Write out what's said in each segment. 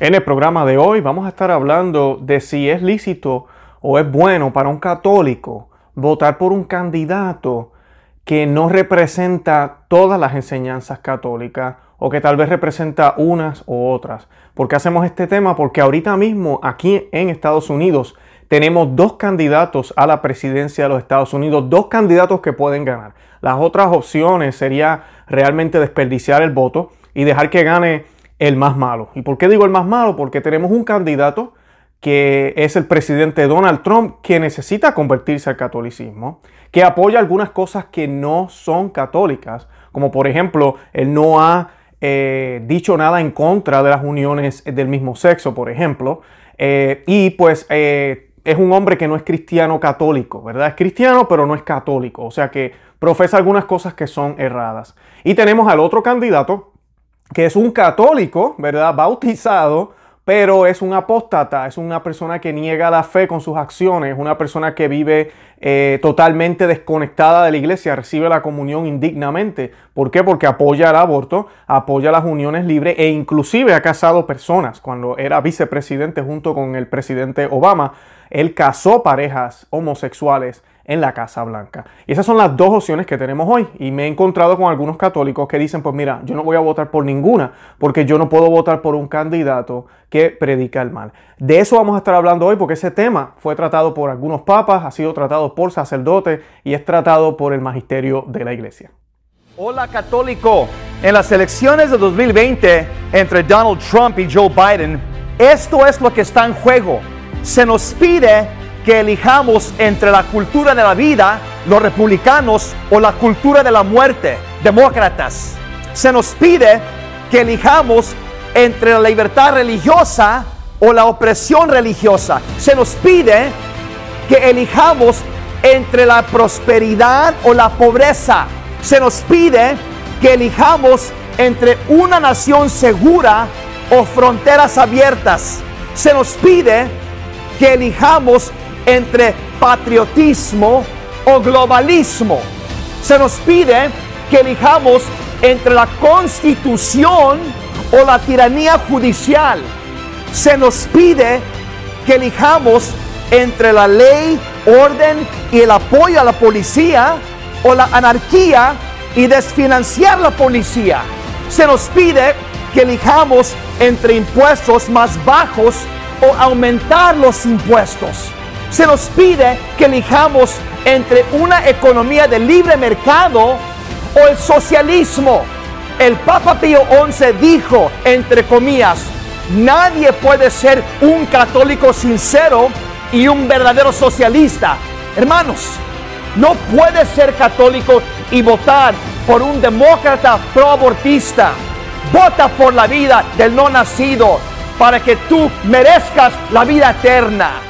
En el programa de hoy vamos a estar hablando de si es lícito o es bueno para un católico votar por un candidato que no representa todas las enseñanzas católicas o que tal vez representa unas u otras. ¿Por qué hacemos este tema? Porque ahorita mismo aquí en Estados Unidos tenemos dos candidatos a la presidencia de los Estados Unidos, dos candidatos que pueden ganar. Las otras opciones sería realmente desperdiciar el voto y dejar que gane el más malo. ¿Y por qué digo el más malo? Porque tenemos un candidato que es el presidente Donald Trump, que necesita convertirse al catolicismo, que apoya algunas cosas que no son católicas, como por ejemplo, él no ha eh, dicho nada en contra de las uniones del mismo sexo, por ejemplo, eh, y pues eh, es un hombre que no es cristiano católico, ¿verdad? Es cristiano, pero no es católico, o sea que profesa algunas cosas que son erradas. Y tenemos al otro candidato, que es un católico, ¿verdad? Bautizado, pero es un apóstata, es una persona que niega la fe con sus acciones, una persona que vive eh, totalmente desconectada de la iglesia, recibe la comunión indignamente. ¿Por qué? Porque apoya el aborto, apoya las uniones libres e inclusive ha casado personas. Cuando era vicepresidente junto con el presidente Obama, él casó parejas homosexuales en la Casa Blanca. Y esas son las dos opciones que tenemos hoy. Y me he encontrado con algunos católicos que dicen, pues mira, yo no voy a votar por ninguna, porque yo no puedo votar por un candidato que predica el mal. De eso vamos a estar hablando hoy, porque ese tema fue tratado por algunos papas, ha sido tratado por sacerdotes y es tratado por el magisterio de la iglesia. Hola católico, en las elecciones de 2020 entre Donald Trump y Joe Biden, esto es lo que está en juego. Se nos pide que elijamos entre la cultura de la vida, los republicanos, o la cultura de la muerte, demócratas. Se nos pide que elijamos entre la libertad religiosa o la opresión religiosa. Se nos pide que elijamos entre la prosperidad o la pobreza. Se nos pide que elijamos entre una nación segura o fronteras abiertas. Se nos pide que elijamos entre patriotismo o globalismo. Se nos pide que elijamos entre la constitución o la tiranía judicial. Se nos pide que elijamos entre la ley, orden y el apoyo a la policía o la anarquía y desfinanciar la policía. Se nos pide que elijamos entre impuestos más bajos o aumentar los impuestos se nos pide que elijamos entre una economía de libre mercado o el socialismo. El Papa Pío XI dijo, entre comillas, nadie puede ser un católico sincero y un verdadero socialista. Hermanos, no puedes ser católico y votar por un demócrata pro-abortista. Vota por la vida del no nacido para que tú merezcas la vida eterna.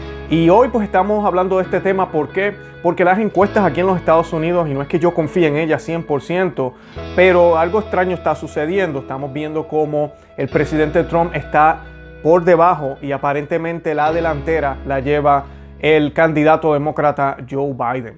Y hoy pues estamos hablando de este tema, ¿por qué? Porque las encuestas aquí en los Estados Unidos, y no es que yo confíe en ellas 100%, pero algo extraño está sucediendo. Estamos viendo cómo el presidente Trump está por debajo y aparentemente la delantera la lleva el candidato demócrata Joe Biden.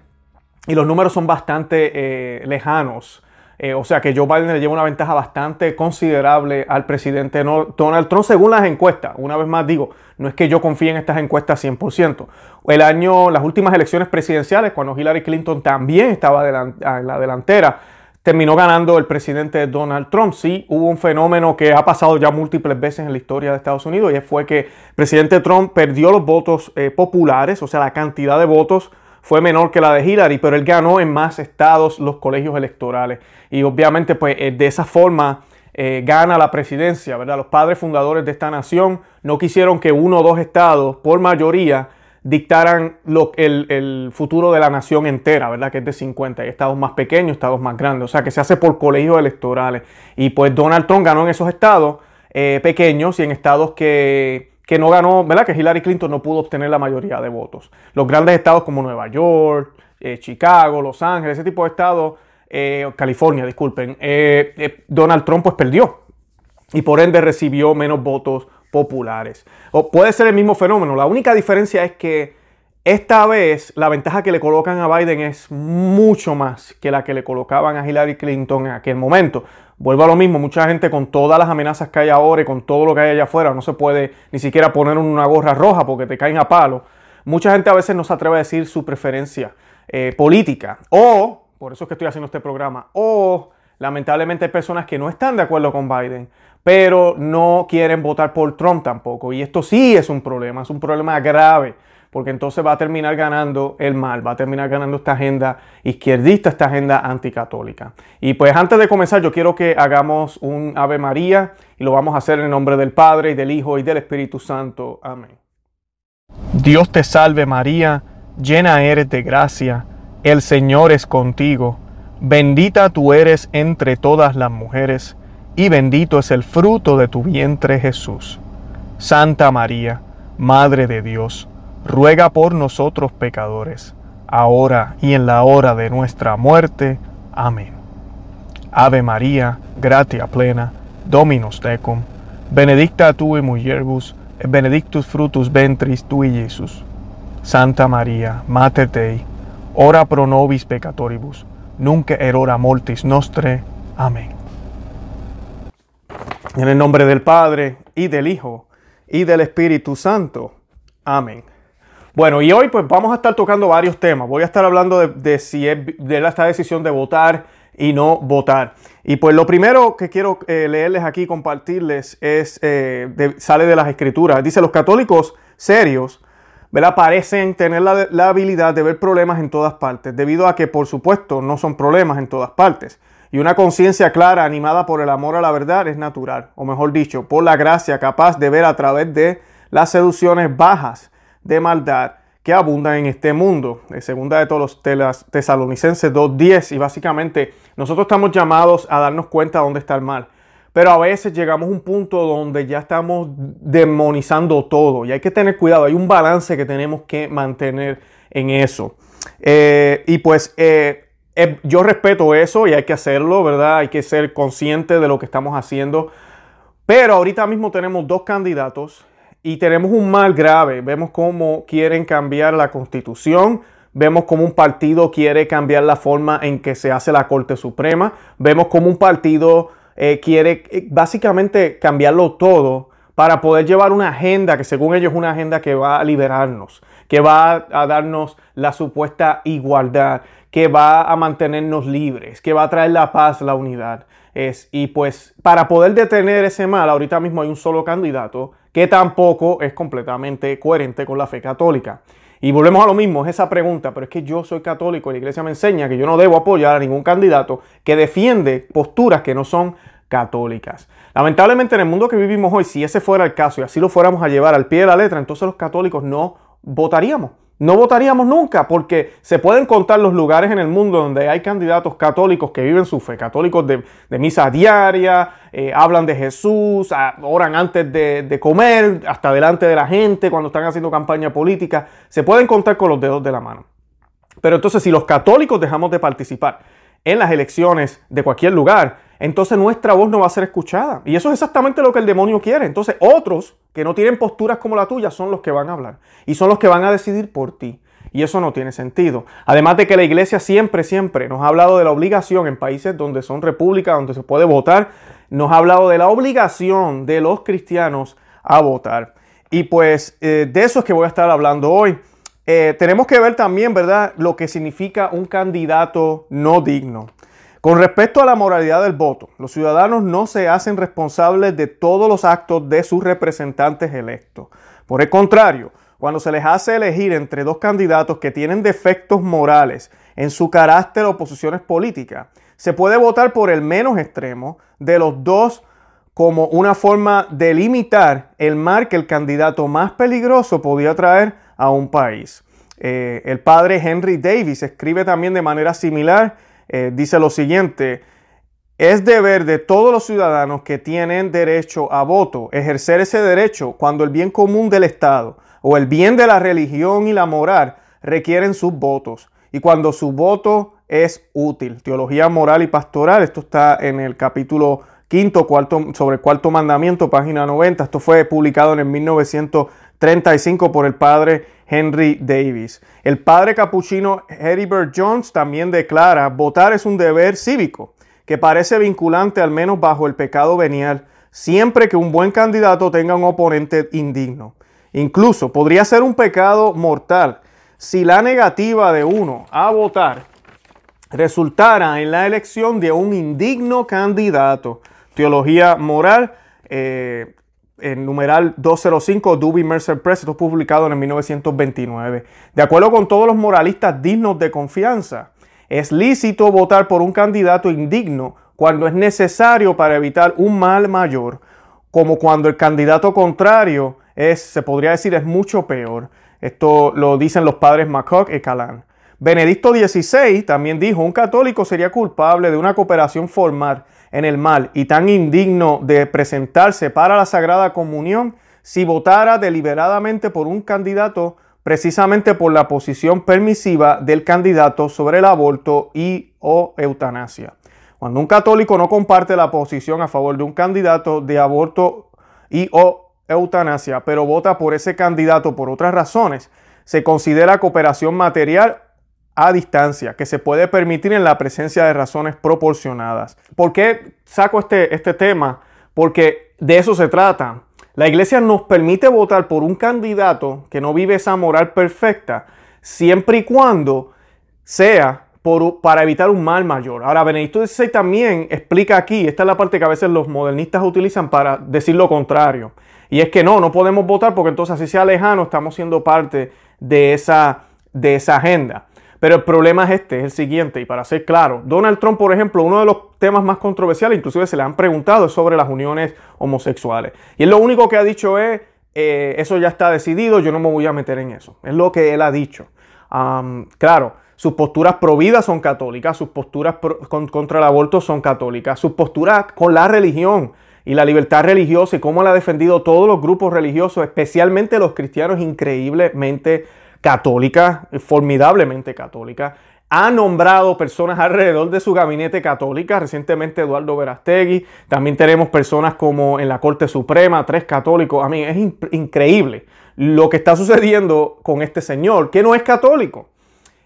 Y los números son bastante eh, lejanos. Eh, o sea que Joe Biden le lleva una ventaja bastante considerable al presidente Donald Trump según las encuestas. Una vez más digo, no es que yo confíe en estas encuestas 100%. El año, las últimas elecciones presidenciales, cuando Hillary Clinton también estaba en la delantera, terminó ganando el presidente Donald Trump. Sí, hubo un fenómeno que ha pasado ya múltiples veces en la historia de Estados Unidos y fue que el presidente Trump perdió los votos eh, populares, o sea, la cantidad de votos fue menor que la de Hillary, pero él ganó en más estados los colegios electorales. Y obviamente, pues eh, de esa forma eh, gana la presidencia, ¿verdad? Los padres fundadores de esta nación no quisieron que uno o dos estados, por mayoría, dictaran lo, el, el, futuro de la nación entera, ¿verdad? Que es de 50. Hay estados más pequeños, estados más grandes. O sea, que se hace por colegios electorales. Y pues Donald Trump ganó en esos estados eh, pequeños y en estados que que no ganó, ¿verdad? Que Hillary Clinton no pudo obtener la mayoría de votos. Los grandes estados como Nueva York, eh, Chicago, Los Ángeles, ese tipo de estados, eh, California, disculpen, eh, Donald Trump pues perdió y por ende recibió menos votos populares. O puede ser el mismo fenómeno. La única diferencia es que esta vez la ventaja que le colocan a Biden es mucho más que la que le colocaban a Hillary Clinton en aquel momento. Vuelvo a lo mismo, mucha gente con todas las amenazas que hay ahora y con todo lo que hay allá afuera, no se puede ni siquiera poner una gorra roja porque te caen a palo. Mucha gente a veces no se atreve a decir su preferencia eh, política. O, por eso es que estoy haciendo este programa, o lamentablemente hay personas que no están de acuerdo con Biden, pero no quieren votar por Trump tampoco. Y esto sí es un problema, es un problema grave porque entonces va a terminar ganando el mal, va a terminar ganando esta agenda izquierdista, esta agenda anticatólica. Y pues antes de comenzar, yo quiero que hagamos un Ave María y lo vamos a hacer en nombre del Padre y del Hijo y del Espíritu Santo. Amén. Dios te salve María, llena eres de gracia, el Señor es contigo, bendita tú eres entre todas las mujeres, y bendito es el fruto de tu vientre Jesús. Santa María, Madre de Dios, ruega por nosotros pecadores, ahora y en la hora de nuestra muerte. Amén. Ave María, gratia plena, Dominus tecum, benedicta tu in mulieribus, et benedictus frutus ventris tui, Jesús. Santa María, Mater Dei, ora pro nobis peccatoribus, nunc erora mortis nostre. Amén. En el nombre del Padre, y del Hijo, y del Espíritu Santo. Amén. Bueno, y hoy pues vamos a estar tocando varios temas. Voy a estar hablando de, si es de esta decisión de votar y no votar. Y pues lo primero que quiero eh, leerles aquí, compartirles, es, eh, sale de las escrituras. Dice, los católicos serios, ¿verdad? Parecen tener la, la habilidad de ver problemas en todas partes, debido a que, por supuesto, no son problemas en todas partes. Y una conciencia clara, animada por el amor a la verdad, es natural, o mejor dicho, por la gracia capaz de ver a través de las seducciones bajas de maldad que abundan en este mundo. segunda de todos los tesalonicenses 2.10 y básicamente nosotros estamos llamados a darnos cuenta de dónde está el mal. Pero a veces llegamos a un punto donde ya estamos demonizando todo y hay que tener cuidado, hay un balance que tenemos que mantener en eso. Eh, y pues eh, eh, yo respeto eso y hay que hacerlo, ¿verdad? Hay que ser consciente de lo que estamos haciendo. Pero ahorita mismo tenemos dos candidatos y tenemos un mal grave. Vemos cómo quieren cambiar la constitución. Vemos cómo un partido quiere cambiar la forma en que se hace la Corte Suprema. Vemos cómo un partido eh, quiere eh, básicamente cambiarlo todo para poder llevar una agenda que según ellos es una agenda que va a liberarnos, que va a darnos la supuesta igualdad, que va a mantenernos libres, que va a traer la paz, la unidad. Y pues para poder detener ese mal, ahorita mismo hay un solo candidato que tampoco es completamente coherente con la fe católica. Y volvemos a lo mismo, es esa pregunta, pero es que yo soy católico y la iglesia me enseña que yo no debo apoyar a ningún candidato que defiende posturas que no son católicas. Lamentablemente en el mundo que vivimos hoy, si ese fuera el caso y así lo fuéramos a llevar al pie de la letra, entonces los católicos no votaríamos no votaríamos nunca porque se pueden contar los lugares en el mundo donde hay candidatos católicos que viven su fe, católicos de, misa diaria, eh, hablan de Jesús, ah, oran antes de, de, comer, hasta delante de la gente cuando están haciendo campaña política. Se pueden contar con los dedos de la mano. Pero entonces si los católicos dejamos de participar en las elecciones de cualquier lugar, entonces nuestra voz no va a ser escuchada. Y eso es exactamente lo que el demonio quiere. Entonces otros que no tienen posturas como la tuya son los que van a hablar y son los que van a decidir por ti. Y eso no tiene sentido. Además de que la iglesia siempre, siempre nos ha hablado de la obligación en países donde son repúblicas, donde se puede votar, nos ha hablado de la obligación de los cristianos a votar. Y pues eh, de eso es que voy a estar hablando hoy. Eh, tenemos que ver también, ¿verdad?, lo que significa un candidato no digno. Con respecto a la moralidad del voto, los ciudadanos no se hacen responsables de todos los actos de sus representantes electos. Por el contrario, cuando se les hace elegir entre dos candidatos que tienen defectos morales en su carácter o posiciones políticas, se puede votar por el menos extremo de los dos como una forma de limitar el mal que el candidato más peligroso podía traer a un país. Eh, el padre Henry Davis escribe también de manera similar eh, dice lo siguiente, es deber de todos los ciudadanos que tienen derecho a voto ejercer ese derecho cuando el bien común del Estado o el bien de la religión y la moral requieren sus votos y cuando su voto es útil. Teología moral y pastoral, esto está en el capítulo quinto cuarto, sobre el cuarto mandamiento, página 90. Esto fue publicado en el 1935 por el padre Henry Davis. El padre capuchino Heribert Jones también declara, votar es un deber cívico que parece vinculante al menos bajo el pecado venial, siempre que un buen candidato tenga un oponente indigno. Incluso podría ser un pecado mortal si la negativa de uno a votar resultara en la elección de un indigno candidato. Teología moral, eh, en numeral 205, Doobie Mercer Press, esto publicado en 1929. De acuerdo con todos los moralistas dignos de confianza, es lícito votar por un candidato indigno cuando es necesario para evitar un mal mayor, como cuando el candidato contrario es, se podría decir, es mucho peor. Esto lo dicen los padres McCock y Calan. Benedicto XVI también dijo, un católico sería culpable de una cooperación formal en el mal y tan indigno de presentarse para la Sagrada Comunión si votara deliberadamente por un candidato precisamente por la posición permisiva del candidato sobre el aborto y o eutanasia. Cuando un católico no comparte la posición a favor de un candidato de aborto y o eutanasia, pero vota por ese candidato por otras razones, se considera cooperación material a distancia que se puede permitir en la presencia de razones proporcionadas. ¿Por qué saco este, este tema? Porque de eso se trata. La iglesia nos permite votar por un candidato que no vive esa moral perfecta, siempre y cuando sea para evitar un mal mayor. Ahora, Benedicto XVI también explica aquí, esta es la parte que a veces los modernistas utilizan para decir lo contrario. Y es que no, no podemos votar porque entonces así sea lejano, estamos siendo parte de esa, de esa agenda. Pero el problema es este, es el siguiente, y para ser claro, Donald Trump, por ejemplo, uno de los temas más controversiales, inclusive se le han preguntado, es sobre las uniones homosexuales. Y él lo único que ha dicho es, eh, eso ya está decidido, yo no me voy a meter en eso. Es lo que él ha dicho. claro, sus posturas pro vida son católicas, sus posturas contra el aborto son católicas, sus posturas con la religión y la libertad religiosa y cómo la ha defendido todos los grupos religiosos, especialmente los cristianos increíblemente católicas, formidablemente católicas. Ha nombrado personas alrededor de su gabinete católica, recientemente Eduardo Verastegui. También tenemos personas como en la Corte Suprema, tres católicos. A mí es increíble lo que está sucediendo con este señor, que no es católico.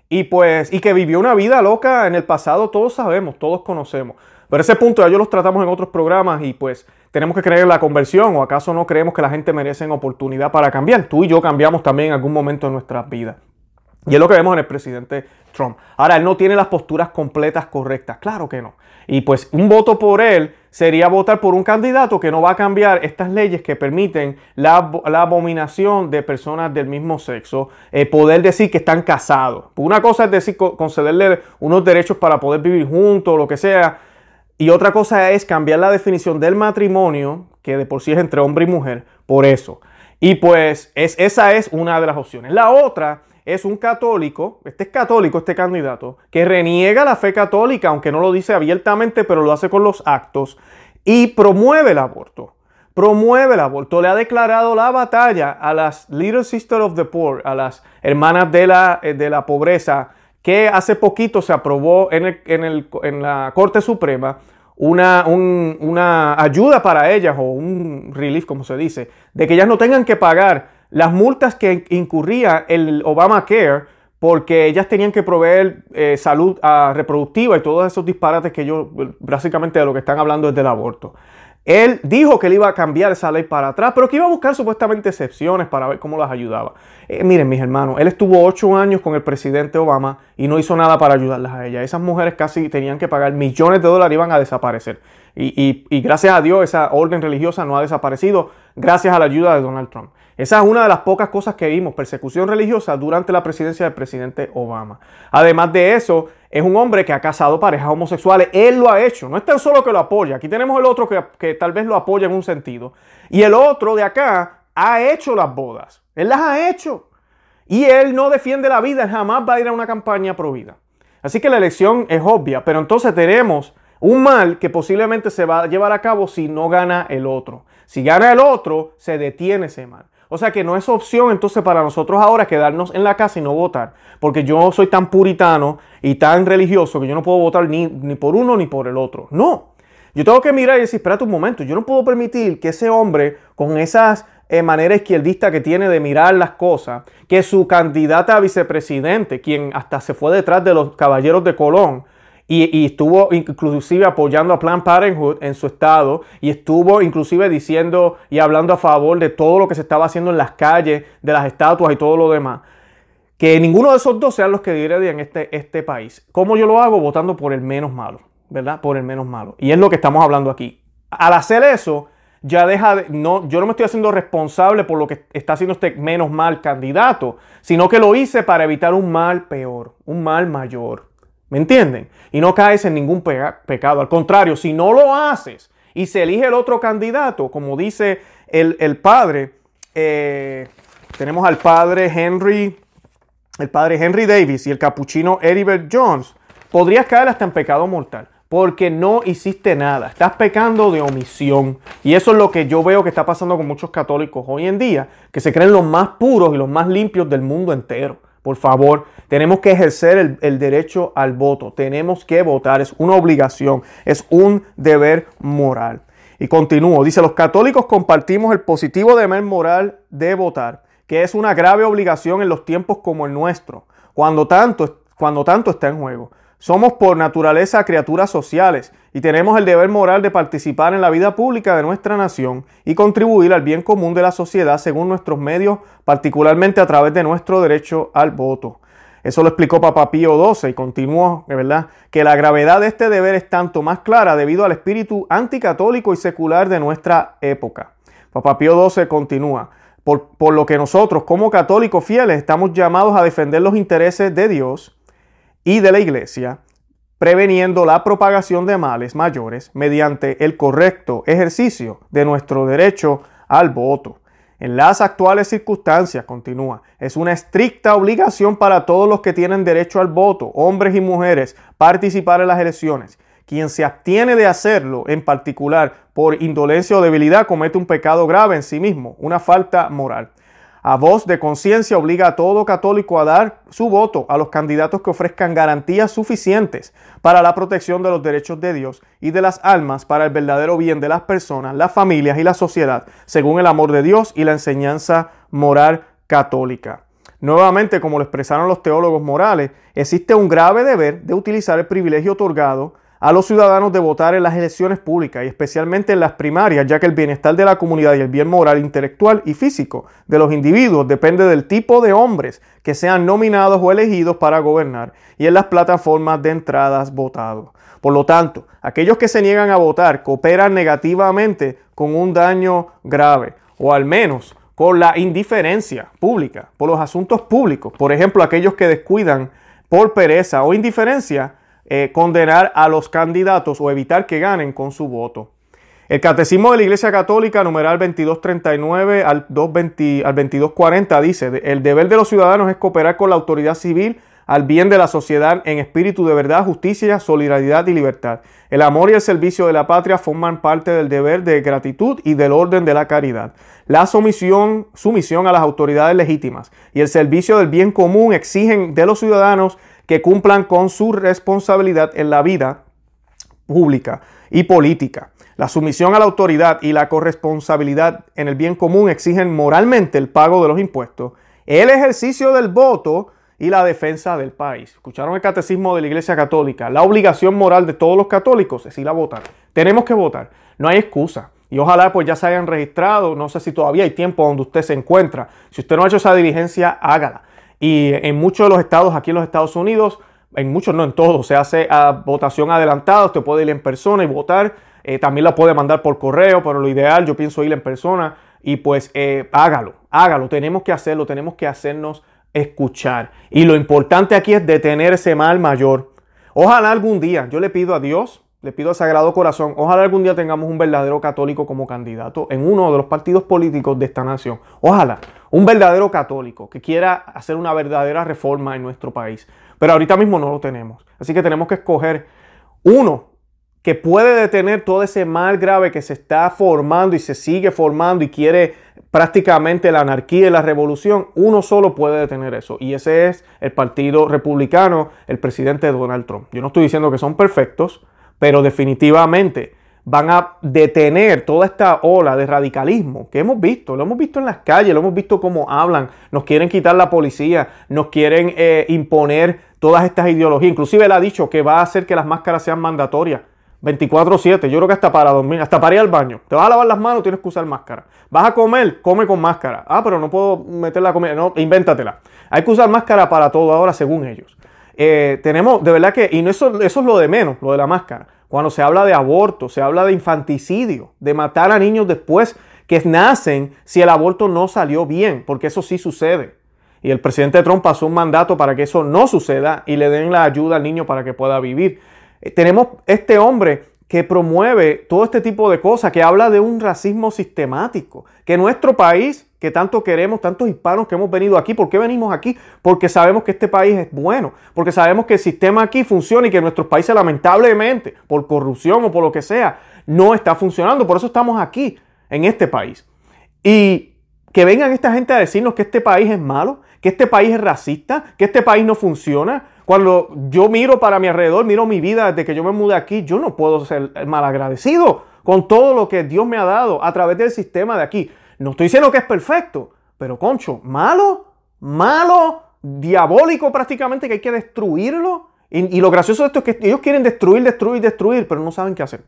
Y pues, y que vivió una vida loca en el pasado, todos sabemos, todos conocemos. Pero ese punto ya yo los tratamos en otros programas y pues tenemos que creer en la conversión o acaso no creemos que la gente merece oportunidad para cambiar. Tú y yo cambiamos también en algún momento de nuestras vidas. Y es lo que vemos en el presidente Trump. Ahora, él no tiene las posturas completas correctas. Claro que no. Y pues un voto por él sería votar por un candidato que no va a cambiar estas leyes que permiten la, abominación de personas del mismo sexo, eh, poder decir que están casados. Una cosa es decir, concederle unos derechos para poder vivir juntos, lo que sea, y otra cosa es cambiar la definición del matrimonio, que de por sí es entre hombre y mujer, por eso. Y pues es, esa es una de las opciones. La otra es un católico, este es católico, este candidato, que reniega la fe católica, aunque no lo dice abiertamente, pero lo hace con los actos, y promueve el aborto. Promueve el aborto, le ha declarado la batalla a las Little Sisters of the Poor, a las hermanas de la, eh, de la pobreza, que hace poquito se aprobó en, la Corte Suprema una, una, ayuda para ellas o un relief, como se dice, de que ellas no tengan que pagar las multas que incurría el Obamacare porque ellas tenían que proveer eh, salud ah, reproductiva y todos esos disparates que ellos, básicamente de lo que están hablando es del aborto. Él dijo que él iba a cambiar esa ley para atrás, pero que iba a buscar supuestamente excepciones para ver cómo las ayudaba. Eh, miren, mis hermanos, él estuvo ocho años con el presidente Obama y no hizo nada para ayudarlas a ella. Esas mujeres casi tenían que pagar millones de dólares, iban a desaparecer. Y, y gracias a Dios esa orden religiosa no ha desaparecido gracias a la ayuda de Donald Trump. Esa es una de las pocas cosas que vimos, persecución religiosa durante la presidencia del presidente Obama. Además de eso, es un hombre que ha casado parejas homosexuales. Él lo ha hecho. No es tan solo que lo apoya. Aquí tenemos el otro que, tal vez lo apoya en un sentido. Y el otro de acá ha hecho las bodas. Él las ha hecho. Y él no defiende la vida. Él jamás va a ir a una campaña pro vida. Así que la elección es obvia. Pero entonces tenemos Un mal que posiblemente se va a llevar a cabo si no gana el otro. Si gana el otro, se detiene ese mal. O sea que no es opción entonces para nosotros ahora quedarnos en la casa y no votar. Porque yo soy tan puritano y tan religioso que yo no puedo votar ni, ni por uno ni por el otro. No. Yo tengo que mirar y decir, espérate un momento, yo no puedo permitir que ese hombre con esas eh, manera izquierdista que tiene de mirar las cosas, que su candidata a vicepresidente, quien hasta se fue detrás de los caballeros de Colón, y, estuvo inclusive apoyando a Planned Parenthood en su estado y estuvo inclusive diciendo y hablando a favor de todo lo que se estaba haciendo en las calles, de las estatuas y todo lo demás. Que ninguno de esos dos sean los que dirían este, este país. ¿Cómo yo lo hago? Votando por el menos malo, ¿verdad? Por el menos malo. Y es lo que estamos hablando aquí. Al hacer eso, ya deja de, no, yo no me estoy haciendo responsable por lo que está haciendo este menos mal candidato, sino que lo hice para evitar un mal peor, un mal mayor. ¿Me entienden? Y no caes en ningún pecado. Al contrario, si no lo haces y se elige el otro candidato, como dice el, padre, eh, tenemos al padre Henry, el padre Henry Davis y el capuchino Eribert Jones, podrías caer hasta en pecado mortal porque no hiciste nada. Estás pecando de omisión. Y eso es lo que yo veo que está pasando con muchos católicos hoy en día, que se creen los más puros y los más limpios del mundo entero. Por favor, tenemos que ejercer el, derecho al voto. Tenemos que votar. Es una obligación. Es un deber moral. Y continúo. Dice, los católicos compartimos el positivo deber moral de votar, que es una grave obligación en los tiempos como el nuestro, cuando tanto, cuando tanto está en juego. Somos por naturaleza criaturas sociales y tenemos el deber moral de participar en la vida pública de nuestra nación y contribuir al bien común de la sociedad según nuestros medios, particularmente a través de nuestro derecho al voto. Eso lo explicó Papa Pío XII y continuó, ¿verdad?, que la gravedad de este deber es tanto más clara debido al espíritu anticatólico y secular de nuestra época. Papa Pío XII continúa, por, por lo que nosotros como católicos fieles estamos llamados a defender los intereses de Dios, y de la Iglesia, preveniendo la propagación de males mayores mediante el correcto ejercicio de nuestro derecho al voto. En las actuales circunstancias, continúa, es una estricta obligación para todos los que tienen derecho al voto, hombres y mujeres, participar en las elecciones. Quien se abstiene de hacerlo, en particular por indolencia o debilidad, comete un pecado grave en sí mismo, una falta moral a voz de conciencia obliga a todo católico a dar su voto a los candidatos que ofrezcan garantías suficientes para la protección de los derechos de Dios y de las almas para el verdadero bien de las personas, las familias y la sociedad, según el amor de Dios y la enseñanza moral católica. Nuevamente, como lo expresaron los teólogos morales, existe un grave deber de utilizar el privilegio otorgado a los ciudadanos de votar en las elecciones públicas y especialmente en las primarias, ya que el bienestar de la comunidad y el bien moral, intelectual y físico de los individuos depende del tipo de hombres que sean nominados o elegidos para gobernar y en las plataformas de entradas votados. Por lo tanto, aquellos que se niegan a votar cooperan negativamente con un daño grave, o al menos con la indiferencia pública por los asuntos públicos. Por ejemplo, aquellos que descuidan por pereza o indiferencia eh, condenar a los candidatos o evitar que ganen con su voto. El Catecismo de la Iglesia Católica, numeral 2239 al, 220, al 2240, dice, el deber de los ciudadanos es cooperar con la autoridad civil al bien de la sociedad en espíritu de verdad, justicia, solidaridad y libertad. El amor y el servicio de la patria forman parte del deber de gratitud y del orden de la caridad. La sumisión, sumisión a las autoridades legítimas y el servicio del bien común exigen de los ciudadanos que cumplan con su responsabilidad en la vida pública y política. La sumisión a la autoridad y la corresponsabilidad en el bien común exigen moralmente el pago de los impuestos, el ejercicio del voto y la defensa del país. Escucharon el catecismo de la Iglesia Católica. La obligación moral de todos los católicos es ir a votar. Tenemos que votar. No hay excusa. Y ojalá pues ya se hayan registrado. No sé si todavía hay tiempo donde usted se encuentra. Si usted no ha hecho esa diligencia, hágala. Y en muchos de los estados aquí en los Estados Unidos, en muchos, no en todos, se hace a votación adelantada, usted puede ir en persona y votar, eh, también la puede mandar por correo, pero lo ideal yo pienso ir en persona y pues eh, hágalo, hágalo, tenemos que hacerlo, tenemos que hacernos escuchar. Y lo importante aquí es detener ese mal mayor. Ojalá algún día, yo le pido a Dios, le pido al Sagrado Corazón, ojalá algún día tengamos un verdadero católico como candidato en uno de los partidos políticos de esta nación. Ojalá, un verdadero católico que quiera hacer una verdadera reforma en nuestro país. Pero ahorita mismo no lo tenemos. Así que tenemos que escoger uno que puede detener todo ese mal grave que se está formando y se sigue formando y quiere prácticamente la anarquía y la revolución, uno solo puede detener eso. Y ese es el Partido Republicano, el presidente Donald Trump. Yo no estoy diciendo que son perfectos, pero definitivamente van a detener toda esta ola de radicalismo que hemos visto, lo hemos visto en las calles, lo hemos visto cómo hablan, nos quieren quitar la policía, nos quieren eh, imponer todas estas ideologías. Inclusive él ha dicho que va a hacer que las máscaras sean mandatorias. 24/7, yo creo que hasta para dormir, hasta para ir al baño. Te vas a lavar las manos, tienes que usar máscara. Vas a comer, come con máscara. Ah, pero no puedo meter la comida. No, invéntatela. Hay que usar máscara para todo ahora, según ellos. Eh, tenemos, de verdad que, y eso, eso es lo de menos, lo de la máscara. Cuando se habla de aborto, se habla de infanticidio, de matar a niños después que nacen si el aborto no salió bien, porque eso sí sucede. Y el presidente Trump pasó un mandato para que eso no suceda y le den la ayuda al niño para que pueda vivir. Eh, tenemos este hombre que promueve todo este tipo de cosas, que habla de un racismo sistemático, que nuestro país, que tanto queremos, tantos hispanos que hemos venido aquí, ¿por qué venimos aquí? Porque sabemos que este país es bueno, porque sabemos que el sistema aquí funciona y que nuestros países lamentablemente, por corrupción o por lo que sea, no está funcionando. Por eso estamos aquí, en este país. Y que vengan esta gente a decirnos que este país es malo, que este país es racista, que este país no funciona, cuando yo miro para mi alrededor, miro mi vida desde que yo me mudé aquí, yo no puedo ser malagradecido con todo lo que Dios me ha dado a través del sistema de aquí. No estoy diciendo que es perfecto, pero concho, malo, malo, diabólico prácticamente que hay que destruirlo. Y, lo gracioso de esto es que ellos quieren destruir, destruir, destruir, pero no saben qué hacer.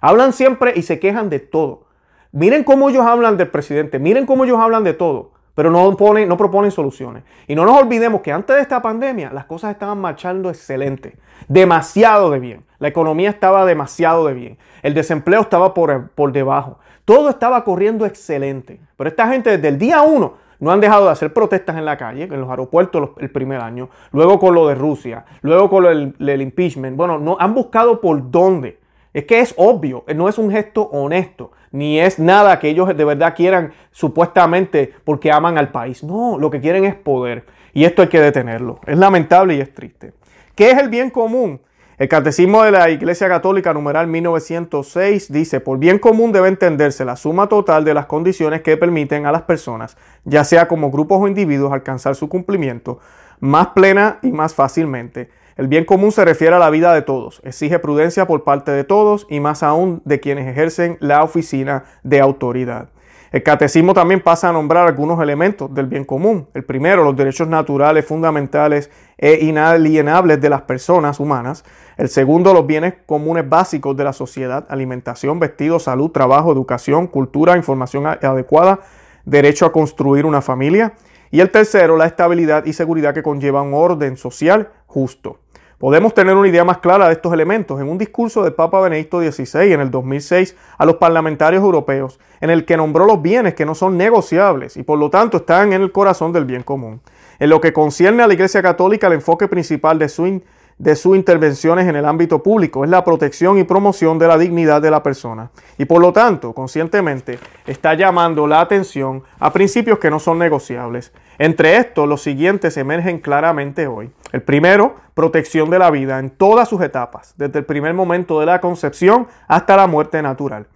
Hablan siempre y se quejan de todo. Miren cómo ellos hablan del presidente, miren cómo ellos hablan de todo pero no, ponen, no proponen soluciones. Y no nos olvidemos que antes de esta pandemia las cosas estaban marchando excelente, demasiado de bien. La economía estaba demasiado de bien. El desempleo estaba por, por debajo. Todo estaba corriendo excelente. Pero esta gente desde el día uno no han dejado de hacer protestas en la calle, en los aeropuertos el primer año, luego con lo de Rusia, luego con el, el impeachment. Bueno, no, han buscado por dónde. Es que es obvio, no es un gesto honesto ni es nada que ellos de verdad quieran supuestamente porque aman al país. No, lo que quieren es poder. Y esto hay que detenerlo. Es lamentable y es triste. ¿Qué es el bien común? El Catecismo de la Iglesia Católica, numeral 1906, dice, por bien común debe entenderse la suma total de las condiciones que permiten a las personas, ya sea como grupos o individuos, alcanzar su cumplimiento más plena y más fácilmente el bien común se refiere a la vida de todos, exige prudencia por parte de todos y más aún de quienes ejercen la oficina de autoridad. El catecismo también pasa a nombrar algunos elementos del bien común. El primero, los derechos naturales fundamentales e inalienables de las personas humanas. El segundo, los bienes comunes básicos de la sociedad, alimentación, vestido, salud, trabajo, educación, cultura, información adecuada, derecho a construir una familia. Y el tercero, la estabilidad y seguridad que conlleva un orden social justo. Podemos tener una idea más clara de estos elementos en un discurso del Papa Benedicto XVI en el 2006 a los parlamentarios europeos, en el que nombró los bienes que no son negociables y por lo tanto están en el corazón del bien común. En lo que concierne a la Iglesia Católica, el enfoque principal de su, de sus intervenciones en el ámbito público es la protección y promoción de la dignidad de la persona. Y por lo tanto, conscientemente, está llamando la atención a principios que no son negociables entre estos, los siguientes emergen claramente hoy. El primero, protección de la vida en todas sus etapas, desde el primer momento de la concepción hasta la muerte natural.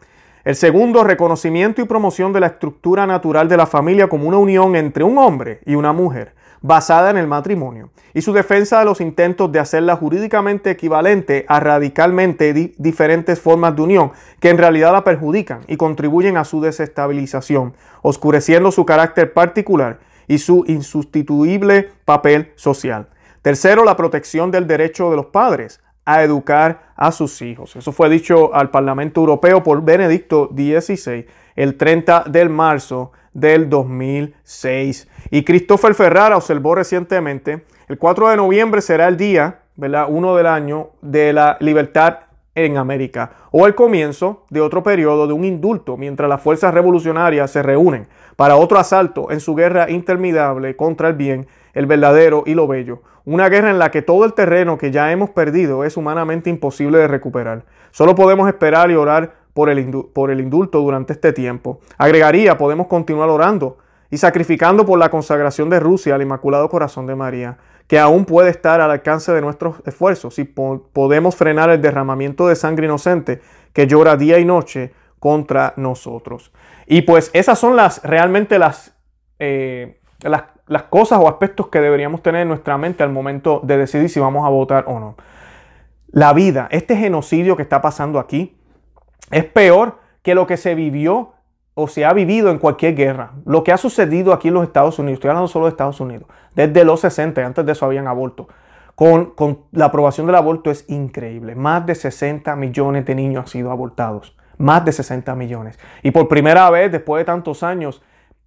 El segundo, reconocimiento y promoción de la estructura natural de la familia como una unión entre un hombre y una mujer, basada en el matrimonio, y su defensa de los intentos de hacerla jurídicamente equivalente a radicalmente diferentes formas de unión que en realidad la perjudican y contribuyen a su desestabilización, oscureciendo su carácter particular y su insustituible papel social. Tercero, la protección del derecho de los padres a educar a sus hijos. Eso fue dicho al Parlamento Europeo por Benedicto XVI el 30 de marzo del 2006. Y Christopher Ferrara observó recientemente, el 4 de noviembre será el día, ¿verdad? Uno del año de la libertad en América, o el comienzo de otro periodo de un indulto mientras las fuerzas revolucionarias se reúnen para otro asalto en su guerra interminable contra el bien, el verdadero y lo bello. Una guerra en la que todo el terreno que ya hemos perdido es humanamente imposible de recuperar. Solo podemos esperar y orar por el, por el indulto durante este tiempo. Agregaría, podemos continuar orando y sacrificando por la consagración de Rusia al Inmaculado Corazón de María, que aún puede estar al alcance de nuestros esfuerzos si podemos frenar el derramamiento de sangre inocente que llora día y noche contra nosotros. Y pues esas son las realmente eh, las, las cosas o aspectos que deberíamos tener en nuestra mente al momento de decidir si vamos a votar o no. La vida, este genocidio que está pasando aquí, es peor que lo que se vivió o se ha vivido en cualquier guerra. Lo que ha sucedido aquí en los Estados Unidos, estoy hablando solo de Estados Unidos, desde los 60, antes de eso habían aborto. Con, con, la aprobación del aborto es increíble. Más de 60 millones de niños han sido abortados. Más de 60 millones. Y por primera vez, después de tantos años,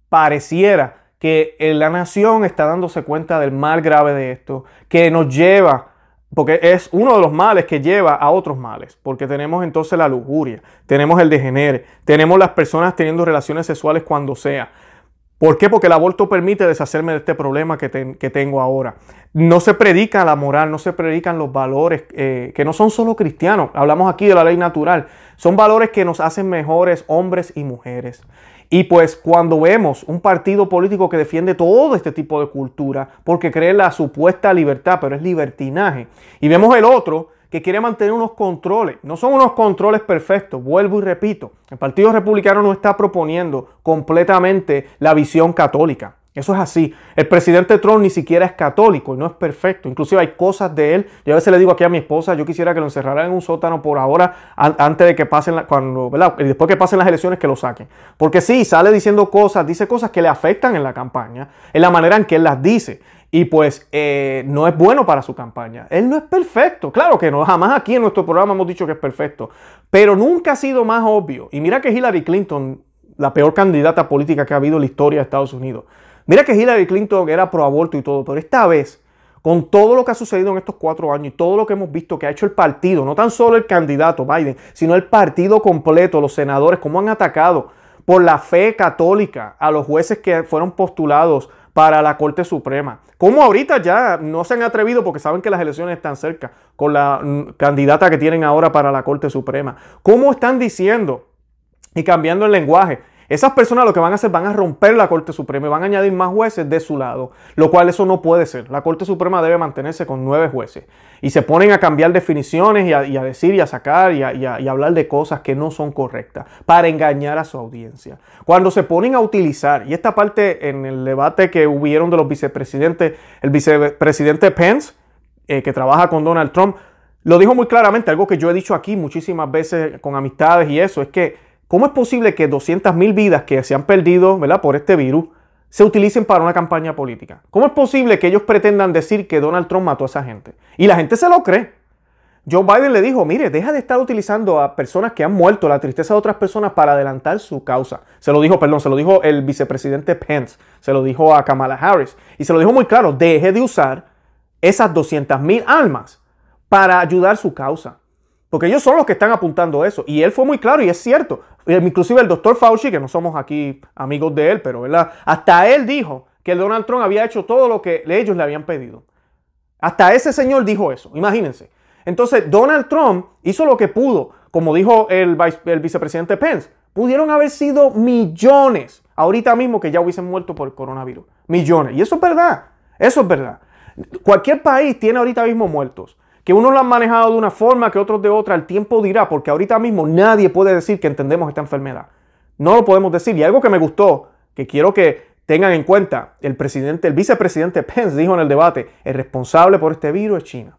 pareciera que la nación está dándose cuenta del mal grave de esto, que nos lleva porque es uno de los males que lleva a otros males. Porque tenemos entonces la lujuria, tenemos el degenere, tenemos las personas teniendo relaciones sexuales cuando sea. ¿Por qué? Porque el aborto permite deshacerme de este problema que, tengo ahora. No se predica la moral, no se predican los valores eh, que no son solo cristianos. Hablamos aquí de la ley natural. Son valores que nos hacen mejores hombres y mujeres. Y pues cuando vemos un partido político que defiende todo este tipo de cultura porque cree la supuesta libertad, pero es libertinaje, y vemos el otro que quiere mantener unos controles, no son unos controles perfectos, vuelvo y repito, el Partido Republicano no está proponiendo completamente la visión católica. Eso es así. El presidente Trump ni siquiera es católico y no es perfecto. Inclusive hay cosas de él. Yo a veces le digo aquí a mi esposa, yo quisiera que lo encerraran en un sótano por ahora, antes de que pasen, cuando, ¿verdad? después que pasen las elecciones, que lo saquen. Porque sí, sale diciendo cosas, dice cosas que le afectan en la campaña, en la manera en que él las dice. Y pues eh, no es bueno para su campaña. Él no es perfecto. Claro que no. Jamás aquí en nuestro programa hemos dicho que es perfecto. Pero nunca ha sido más obvio. Y mira que Hillary Clinton, la peor candidata política que ha habido en la historia de Estados Unidos, Mira que Hillary Clinton era pro aborto y todo, pero esta vez, con todo lo que ha sucedido en estos cuatro años y todo lo que hemos visto que ha hecho el partido, no tan solo el candidato Biden, sino el partido completo, los senadores, cómo han atacado por la fe católica a los jueces que fueron postulados para la Corte Suprema. Como ahorita ya no se han atrevido porque saben que las elecciones están cerca con la mm, candidata que tienen ahora para la Corte Suprema. ¿Cómo están diciendo y cambiando el lenguaje? Esas personas lo que van a hacer van a romper la Corte Suprema y van a añadir más jueces de su lado, lo cual eso no puede ser. La Corte Suprema debe mantenerse con nueve jueces. Y se ponen a cambiar definiciones y a, decir y a sacar y a, hablar de cosas que no son correctas para engañar a su audiencia. Cuando se ponen a utilizar, y esta parte en el debate que hubieron de los vicepresidentes, el vicepresidente Pence, eh, que trabaja con Donald Trump, lo dijo muy claramente, algo que yo he dicho aquí muchísimas veces con amistades y eso, es que ¿Cómo es posible que 200.000 vidas que se han perdido ¿verdad? por este virus se utilicen para una campaña política? ¿Cómo es posible que ellos pretendan decir que Donald Trump mató a esa gente? Y la gente se lo cree. Joe Biden le dijo, mire, deja de estar utilizando a personas que han muerto, la tristeza de otras personas para adelantar su causa. Se lo dijo, perdón, se lo dijo el vicepresidente Pence, se lo dijo a Kamala Harris y se lo dijo muy claro, deje de usar esas 200.000 almas para ayudar su causa. Porque ellos son los que están apuntando eso. Y él fue muy claro y es cierto. Inclusive el doctor Fauci, que no somos aquí amigos de él, pero ¿verdad? Hasta él dijo que Donald Trump había hecho todo lo que ellos le habían pedido. Hasta ese señor dijo eso, imagínense. Entonces Donald Trump hizo lo que pudo, como dijo el, el vicepresidente Pence. Pudieron haber sido millones ahorita mismo que ya hubiesen muerto por el coronavirus. Millones. Y eso es verdad. Eso es verdad. Cualquier país tiene ahorita mismo muertos. Que unos lo han manejado de una forma, que otros de otra, el tiempo dirá, porque ahorita mismo nadie puede decir que entendemos esta enfermedad. No lo podemos decir. Y algo que me gustó, que quiero que tengan en cuenta, el presidente, el vicepresidente Pence dijo en el debate, el responsable por este virus es China.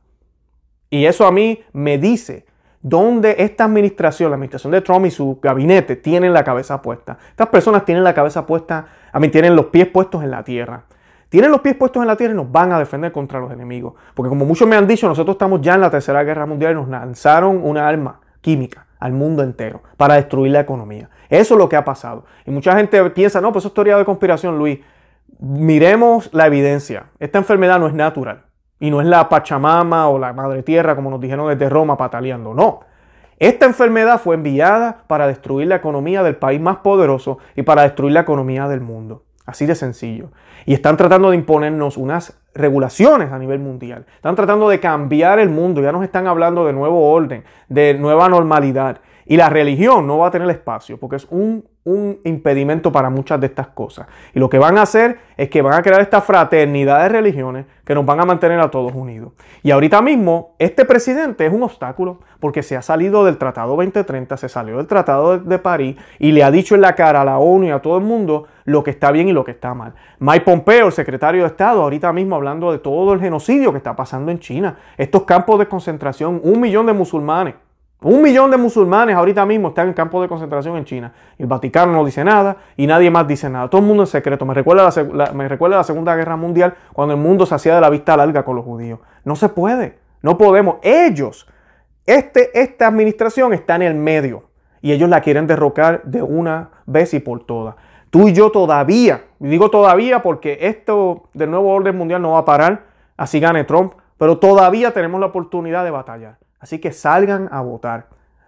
Y eso a mí me dice dónde esta administración, la administración de Trump y su gabinete tienen la cabeza puesta. Estas personas tienen la cabeza puesta, a mí tienen los pies puestos en la tierra tienen los pies puestos en la tierra y nos van a defender contra los enemigos. Porque como muchos me han dicho, nosotros estamos ya en la Tercera Guerra Mundial y nos lanzaron una arma química al mundo entero para destruir la economía. Eso es lo que ha pasado. Y mucha gente piensa, no, pues eso es teoría de conspiración, Luis. Miremos la evidencia. Esta enfermedad no es natural. Y no es la Pachamama o la Madre Tierra, como nos dijeron desde Roma, pataleando. No. Esta enfermedad fue enviada para destruir la economía del país más poderoso y para destruir la economía del mundo. Así de sencillo. Y están tratando de imponernos unas regulaciones a nivel mundial. Están tratando de cambiar el mundo. Ya nos están hablando de nuevo orden, de nueva normalidad. Y la religión no va a tener espacio porque es un, un, impedimento para muchas de estas cosas. Y lo que van a hacer es que van a crear esta fraternidad de religiones que nos van a mantener a todos unidos. Y ahorita mismo este presidente es un obstáculo porque se ha salido del Tratado 2030, se salió del Tratado de, de París y le ha dicho en la cara a la ONU y a todo el mundo lo que está bien y lo que está mal. Mike Pompeo, el secretario de Estado, ahorita mismo hablando de todo el genocidio que está pasando en China, estos campos de concentración, un millón de musulmanes un millón de musulmanes ahorita mismo están en campos de concentración en China. El Vaticano no dice nada y nadie más dice nada. Todo el mundo en secreto. Me recuerda la, me recuerda la Segunda Guerra Mundial cuando el mundo se hacía de la vista larga con los judíos. No se puede. No podemos. Ellos, este, esta administración está en el medio y ellos la quieren derrocar de una vez y por todas. Tú y yo todavía, digo todavía porque esto del nuevo orden mundial no va a parar, así gane Trump, pero todavía tenemos la oportunidad de batallar. Así que salgan a votar,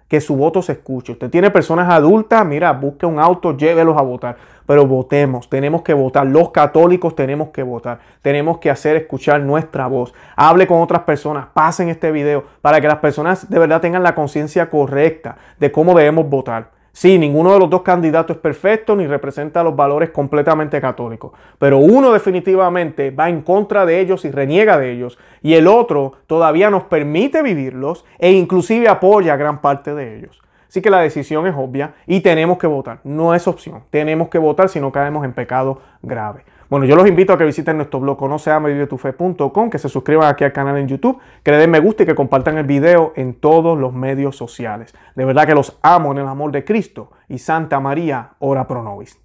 que su voto se escuche. Usted tiene personas adultas, mira, busque un auto, llévelos a votar. Pero votemos, tenemos que votar. Los católicos tenemos que votar. Tenemos que hacer escuchar nuestra voz. Hable con otras personas, pasen este video para que las personas de verdad tengan la conciencia correcta de cómo debemos votar. Sí, ninguno de los dos candidatos es perfecto ni representa los valores completamente católicos, pero uno definitivamente va en contra de ellos y reniega de ellos, y el otro todavía nos permite vivirlos e inclusive apoya a gran parte de ellos. Así que la decisión es obvia y tenemos que votar, no es opción, tenemos que votar si no caemos en pecado grave. Bueno, yo los invito a que visiten nuestro blog conoceamevivetufe.com, que se suscriban aquí al canal en YouTube, que le den me gusta y que compartan el video en todos los medios sociales. De verdad que los amo en el amor de Cristo y Santa María, ora pro nobis.